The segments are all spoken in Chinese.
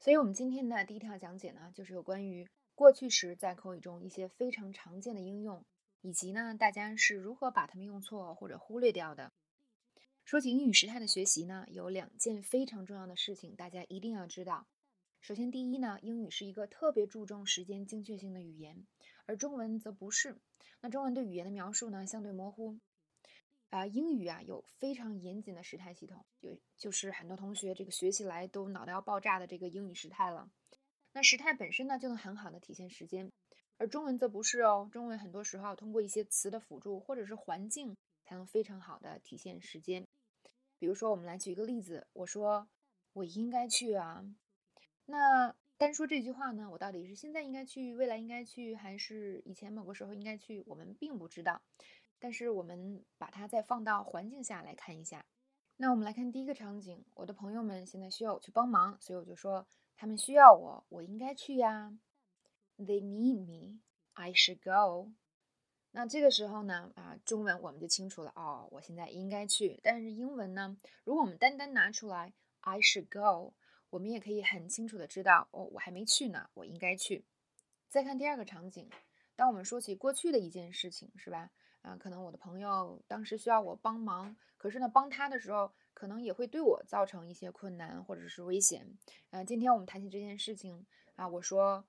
所以，我们今天的第一条讲解呢，就是有关于过去时在口语中一些非常常见的应用，以及呢，大家是如何把它们用错或者忽略掉的。说起英语时态的学习呢，有两件非常重要的事情，大家一定要知道。首先，第一呢，英语是一个特别注重时间精确性的语言，而中文则不是。那中文对语言的描述呢，相对模糊。啊，英语啊有非常严谨的时态系统，就就是很多同学这个学习来都脑袋要爆炸的这个英语时态了。那时态本身呢就能很好的体现时间，而中文则不是哦。中文很多时候通过一些词的辅助或者是环境，才能非常好的体现时间。比如说，我们来举一个例子，我说我应该去啊。那单说这句话呢，我到底是现在应该去，未来应该去，还是以前某个时候应该去？我们并不知道。但是我们把它再放到环境下来看一下。那我们来看第一个场景：我的朋友们现在需要我去帮忙，所以我就说他们需要我，我应该去呀。They need me, I should go。那这个时候呢，啊，中文我们就清楚了哦，我现在应该去。但是英文呢，如果我们单单拿出来 I should go，我们也可以很清楚的知道哦，我还没去呢，我应该去。再看第二个场景，当我们说起过去的一件事情，是吧？啊，可能我的朋友当时需要我帮忙，可是呢，帮他的时候可能也会对我造成一些困难或者是危险。啊，今天我们谈起这件事情啊，我说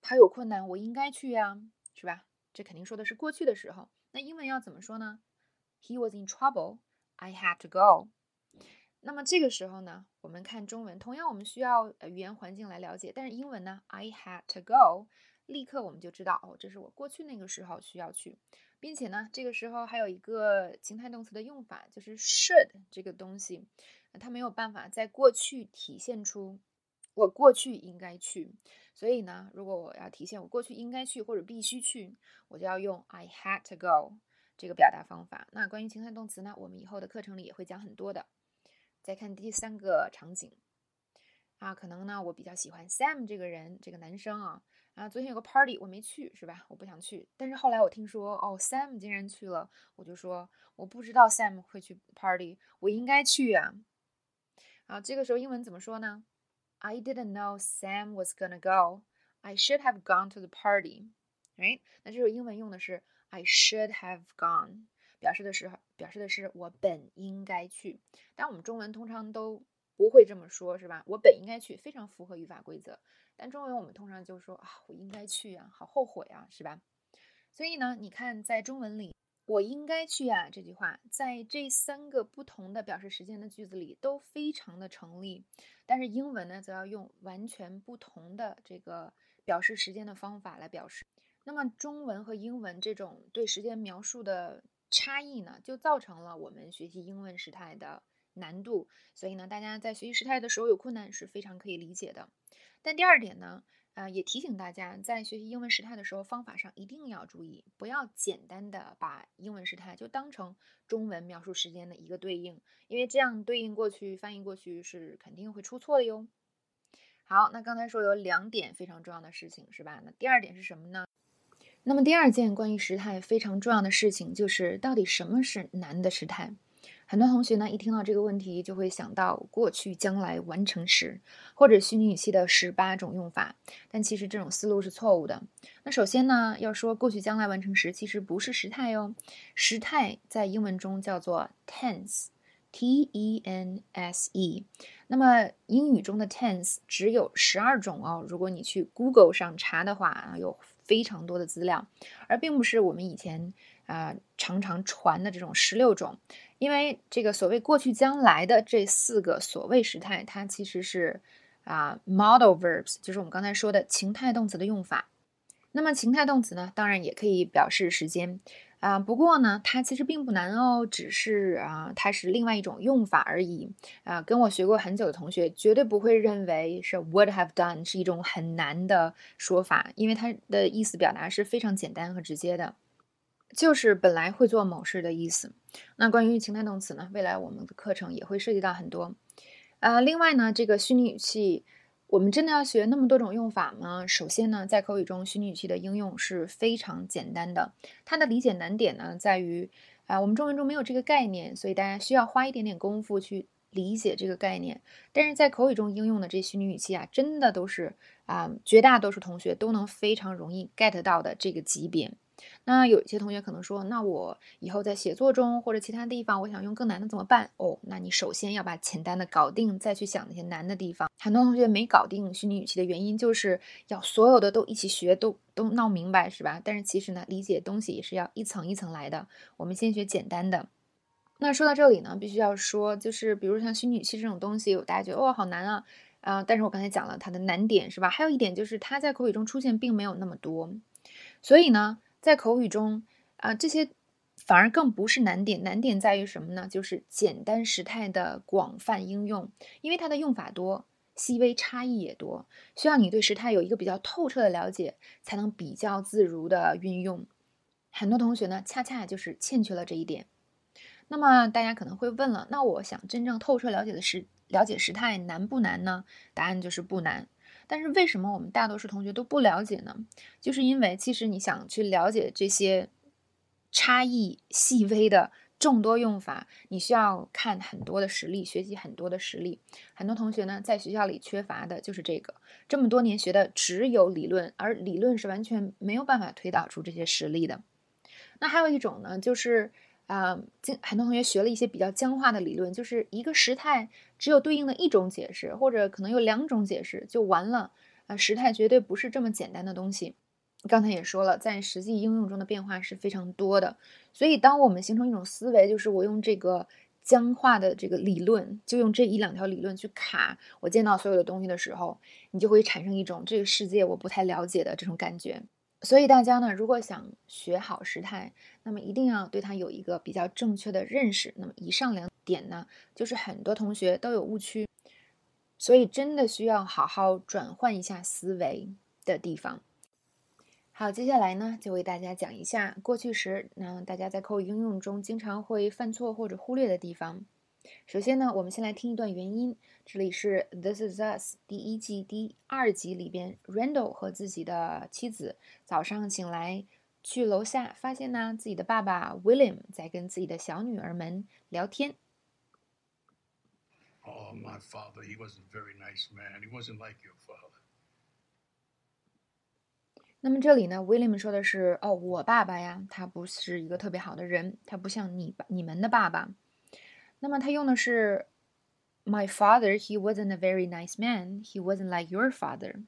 他有困难，我应该去呀，是吧？这肯定说的是过去的时候。那英文要怎么说呢？He was in trouble, I had to go。那么这个时候呢，我们看中文，同样我们需要语言环境来了解，但是英文呢，I had to go，立刻我们就知道哦，这是我过去那个时候需要去。并且呢，这个时候还有一个情态动词的用法，就是 should 这个东西，它没有办法在过去体现出我过去应该去。所以呢，如果我要体现我过去应该去或者必须去，我就要用 I had to go 这个表达方法。那关于情态动词呢，我们以后的课程里也会讲很多的。再看第三个场景啊，可能呢，我比较喜欢 Sam 这个人，这个男生啊。啊，昨天有个 party 我没去，是吧？我不想去。但是后来我听说，哦，Sam 竟然去了，我就说我不知道 Sam 会去 party，我应该去呀。啊，这个时候英文怎么说呢？I didn't know Sam was gonna go. I should have gone to the party. Right？那这时候英文用的是 I should have gone，表示的是表示的是我本应该去。但我们中文通常都不会这么说，是吧？我本应该去，非常符合语法规则。但中文我们通常就说啊，我应该去啊，好后悔啊，是吧？所以呢，你看在中文里，我应该去啊这句话，在这三个不同的表示时间的句子里都非常的成立。但是英文呢，则要用完全不同的这个表示时间的方法来表示。那么中文和英文这种对时间描述的差异呢，就造成了我们学习英文时态的难度。所以呢，大家在学习时态的时候有困难是非常可以理解的。但第二点呢，呃，也提醒大家，在学习英文时态的时候，方法上一定要注意，不要简单的把英文时态就当成中文描述时间的一个对应，因为这样对应过去、翻译过去是肯定会出错的哟。好，那刚才说有两点非常重要的事情，是吧？那第二点是什么呢？那么第二件关于时态非常重要的事情，就是到底什么是难的时态？很多同学呢，一听到这个问题，就会想到过去、将来完成时，或者虚拟语气的十八种用法。但其实这种思路是错误的。那首先呢，要说过去、将来完成时，其实不是时态哟。时态在英文中叫做 tense t e n s e，。那么英语中的 tense 只有十二种哦。如果你去 Google 上查的话啊，有非常多的资料，而并不是我们以前啊常常传的这种十六种。因为这个所谓过去将来的这四个所谓时态，它其实是啊 model verbs，就是我们刚才说的情态动词的用法。那么情态动词呢，当然也可以表示时间啊，不过呢，它其实并不难哦，只是啊，它是另外一种用法而已啊。跟我学过很久的同学绝对不会认为是 would have done 是一种很难的说法，因为它的意思表达是非常简单和直接的。就是本来会做某事的意思。那关于情态动词呢？未来我们的课程也会涉及到很多。呃，另外呢，这个虚拟语气，我们真的要学那么多种用法吗？首先呢，在口语中，虚拟语气的应用是非常简单的。它的理解难点呢，在于啊，我们中文中没有这个概念，所以大家需要花一点点功夫去理解这个概念。但是在口语中应用的这虚拟语气啊，真的都是啊，绝大多数同学都能非常容易 get 到的这个级别。那有一些同学可能说，那我以后在写作中或者其他地方，我想用更难的怎么办？哦，那你首先要把简单的搞定，再去想那些难的地方。很多同学没搞定虚拟语气的原因，就是要所有的都一起学，都都闹明白，是吧？但是其实呢，理解东西也是要一层一层来的。我们先学简单的。那说到这里呢，必须要说，就是比如像虚拟语气这种东西，大家觉得哦好难啊，啊，但是我刚才讲了它的难点，是吧？还有一点就是它在口语中出现并没有那么多，所以呢。在口语中啊，这些反而更不是难点，难点在于什么呢？就是简单时态的广泛应用，因为它的用法多，细微差异也多，需要你对时态有一个比较透彻的了解，才能比较自如的运用。很多同学呢，恰恰就是欠缺了这一点。那么大家可能会问了，那我想真正透彻了解的时了解时态难不难呢？答案就是不难。但是为什么我们大多数同学都不了解呢？就是因为其实你想去了解这些差异细微的众多用法，你需要看很多的实例，学习很多的实例。很多同学呢，在学校里缺乏的就是这个，这么多年学的只有理论，而理论是完全没有办法推导出这些实例的。那还有一种呢，就是。啊，经很多同学学了一些比较僵化的理论，就是一个时态只有对应的一种解释，或者可能有两种解释就完了。啊，时态绝对不是这么简单的东西。刚才也说了，在实际应用中的变化是非常多的。所以，当我们形成一种思维，就是我用这个僵化的这个理论，就用这一两条理论去卡我见到所有的东西的时候，你就会产生一种这个世界我不太了解的这种感觉。所以大家呢，如果想学好时态，那么一定要对它有一个比较正确的认识。那么以上两点呢，就是很多同学都有误区，所以真的需要好好转换一下思维的地方。好，接下来呢，就为大家讲一下过去时，那大家在口语应用中经常会犯错或者忽略的地方。首先呢，我们先来听一段原音。这里是《This Is Us》第一季第二集里边，Randall 和自己的妻子早上醒来，去楼下发现呢，自己的爸爸 William 在跟自己的小女儿们聊天。Oh, my father, he wasn't very nice man. He wasn't like your father. 那么这里呢，William 说的是：“哦，我爸爸呀，他不是一个特别好的人，他不像你你们的爸爸。”那么他用的是 My father, he wasn't a very nice man. He wasn't like your father.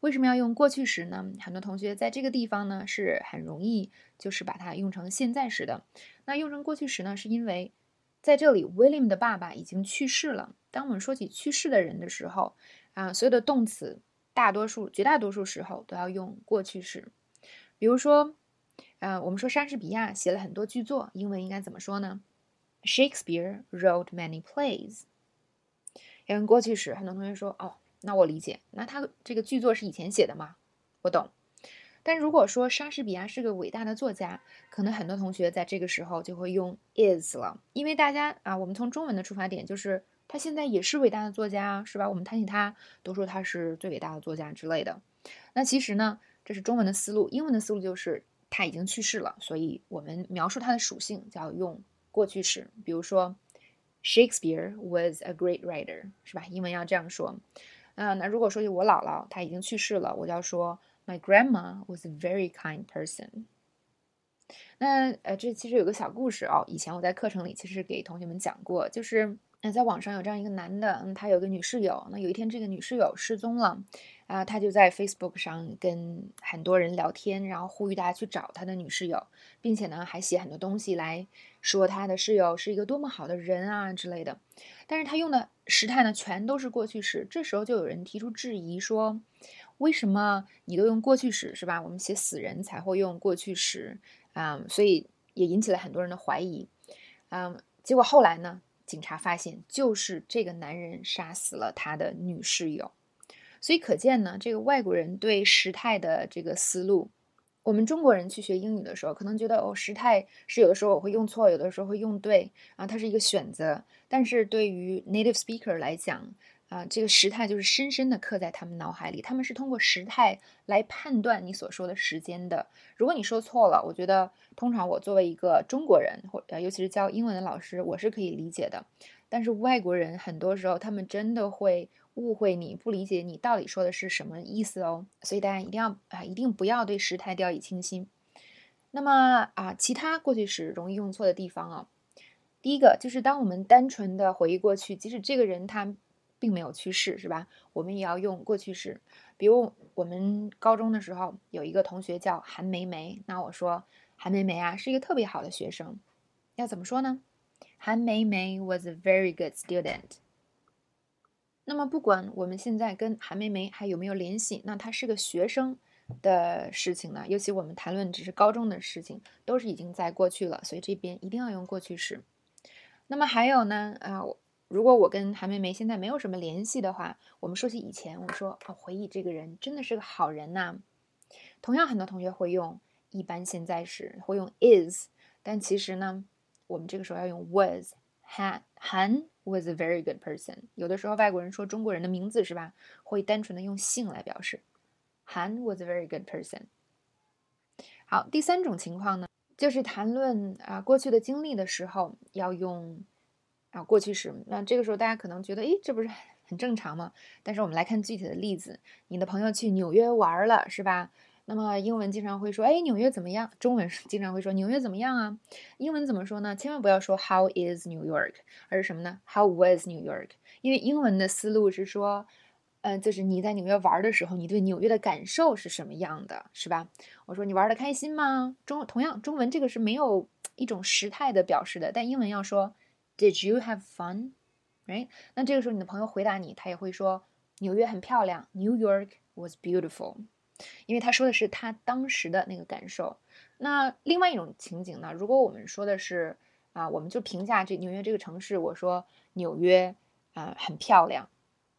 为什么要用过去时呢？很多同学在这个地方呢是很容易就是把它用成现在时的。那用成过去时呢，是因为在这里 William 的爸爸已经去世了。当我们说起去世的人的时候啊，所有的动词大多数绝大多数时候都要用过去时。比如说，呃，我们说莎士比亚写了很多剧作，英文应该怎么说呢？Shakespeare wrote many plays。要用过去时，很多同学说：“哦，那我理解，那他这个剧作是以前写的吗？”我懂。但如果说莎士比亚是个伟大的作家，可能很多同学在这个时候就会用 is 了，因为大家啊，我们从中文的出发点就是他现在也是伟大的作家，是吧？我们谈起他，都说他是最伟大的作家之类的。那其实呢，这是中文的思路，英文的思路就是他已经去世了，所以我们描述他的属性就要用。过去式，比如说，Shakespeare was a great writer，是吧？英文要这样说。啊，那如果说我姥姥她已经去世了，我就要说，My grandma was a very kind person。那呃，这其实有个小故事哦，以前我在课程里其实给同学们讲过，就是在网上有这样一个男的，嗯，他有个女室友，那有一天这个女室友失踪了。啊，他就在 Facebook 上跟很多人聊天，然后呼吁大家去找他的女室友，并且呢，还写很多东西来说他的室友是一个多么好的人啊之类的。但是他用的时态呢，全都是过去时。这时候就有人提出质疑说，为什么你都用过去时是吧？我们写死人才会用过去时啊，所以也引起了很多人的怀疑。嗯，结果后来呢，警察发现就是这个男人杀死了他的女室友。所以可见呢，这个外国人对时态的这个思路，我们中国人去学英语的时候，可能觉得哦，时态是有的时候我会用错，有的时候会用对啊，它是一个选择。但是对于 native speaker 来讲，啊，这个时态就是深深的刻在他们脑海里，他们是通过时态来判断你所说的时间的。如果你说错了，我觉得通常我作为一个中国人，或呃，尤其是教英文的老师，我是可以理解的。但是外国人很多时候他们真的会误会你，不理解你到底说的是什么意思哦。所以大家一定要啊，一定不要对时态掉以轻心。那么啊，其他过去时容易用错的地方啊，第一个就是当我们单纯的回忆过去，即使这个人他并没有去世，是吧？我们也要用过去式。比如我们高中的时候有一个同学叫韩梅梅，那我说韩梅梅啊是一个特别好的学生，要怎么说呢？韩梅梅 was a very good student。那么不管我们现在跟韩梅梅还有没有联系，那她是个学生。的事情呢，尤其我们谈论只是高中的事情，都是已经在过去了，所以这边一定要用过去式。那么还有呢，啊，如果我跟韩梅梅现在没有什么联系的话，我们说起以前，我说哦，回忆这个人真的是个好人呐。同样，很多同学会用一般现在时，会用 is，但其实呢，我们这个时候要用 was。Han Han was a very good person。有的时候外国人说中国人的名字是吧，会单纯的用姓来表示。Han was a very good person。好，第三种情况呢，就是谈论啊过去的经历的时候要用啊过去时。那这个时候大家可能觉得，诶，这不是很正常吗？但是我们来看具体的例子。你的朋友去纽约玩了，是吧？那么英文经常会说，哎，纽约怎么样？中文经常会说纽约怎么样啊？英文怎么说呢？千万不要说 How is New York，而是什么呢？How was New York？因为英文的思路是说。嗯，就是你在纽约玩的时候，你对纽约的感受是什么样的，是吧？我说你玩的开心吗？中同样，中文这个是没有一种时态的表示的，但英文要说 Did you have fun？Right？那这个时候你的朋友回答你，他也会说纽约很漂亮，New York was beautiful，因为他说的是他当时的那个感受。那另外一种情景呢？如果我们说的是啊，我们就评价这纽约这个城市，我说纽约啊很漂亮。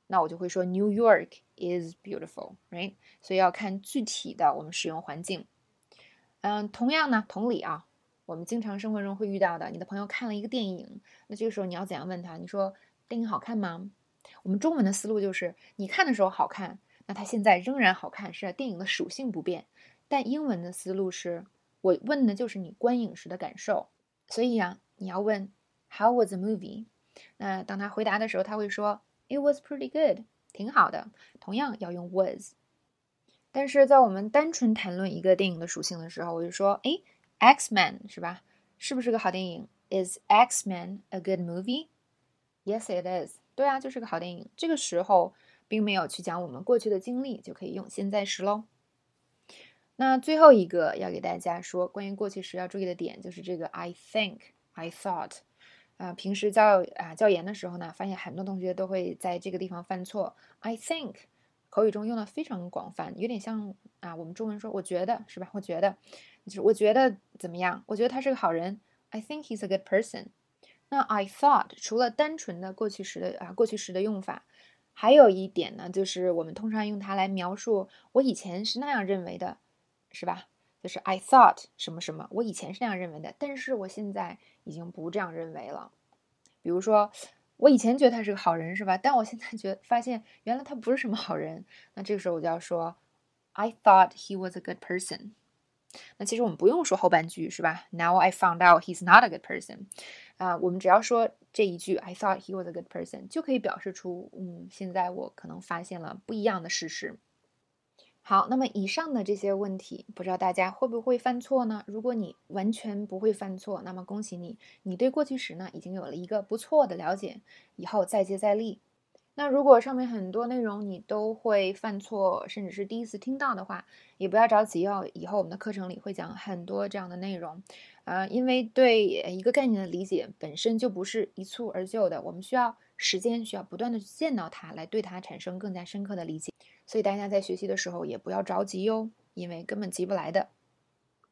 那我就会说 New York is beautiful，right？所以要看具体的我们使用环境。嗯，同样呢，同理啊，我们经常生活中会遇到的，你的朋友看了一个电影，那这个时候你要怎样问他？你说电影好看吗？我们中文的思路就是你看的时候好看，那它现在仍然好看，是电影的属性不变。但英文的思路是我问的就是你观影时的感受，所以啊，你要问 How was the movie？那当他回答的时候，他会说。It was pretty good，挺好的。同样要用 was。但是在我们单纯谈论一个电影的属性的时候，我就说，哎，X-Men 是吧？是不是个好电影？Is X-Men a good movie？Yes, it is。对啊，就是个好电影。这个时候并没有去讲我们过去的经历，就可以用现在时喽。那最后一个要给大家说关于过去时要注意的点，就是这个 I think, I thought。啊，平时教啊教研的时候呢，发现很多同学都会在这个地方犯错。I think 口语中用的非常广泛，有点像啊我们中文说我觉得是吧？我觉得就是我觉得怎么样？我觉得他是个好人。I think he's a good person。那 I thought 除了单纯的过去时的啊过去时的用法，还有一点呢，就是我们通常用它来描述我以前是那样认为的，是吧？就是 I thought 什么什么，我以前是那样认为的，但是我现在已经不这样认为了。比如说，我以前觉得他是个好人，是吧？但我现在觉发现，原来他不是什么好人。那这个时候我就要说，I thought he was a good person。那其实我们不用说后半句，是吧？Now I found out he's not a good person。啊，我们只要说这一句，I thought he was a good person，就可以表示出，嗯，现在我可能发现了不一样的事实。好，那么以上的这些问题，不知道大家会不会犯错呢？如果你完全不会犯错，那么恭喜你，你对过去时呢已经有了一个不错的了解，以后再接再厉。那如果上面很多内容你都会犯错，甚至是第一次听到的话，也不要着急哦。以后我们的课程里会讲很多这样的内容，啊，因为对一个概念的理解本身就不是一蹴而就的，我们需要时间，需要不断的去见到它，来对它产生更加深刻的理解。所以大家在学习的时候也不要着急哟，因为根本急不来的。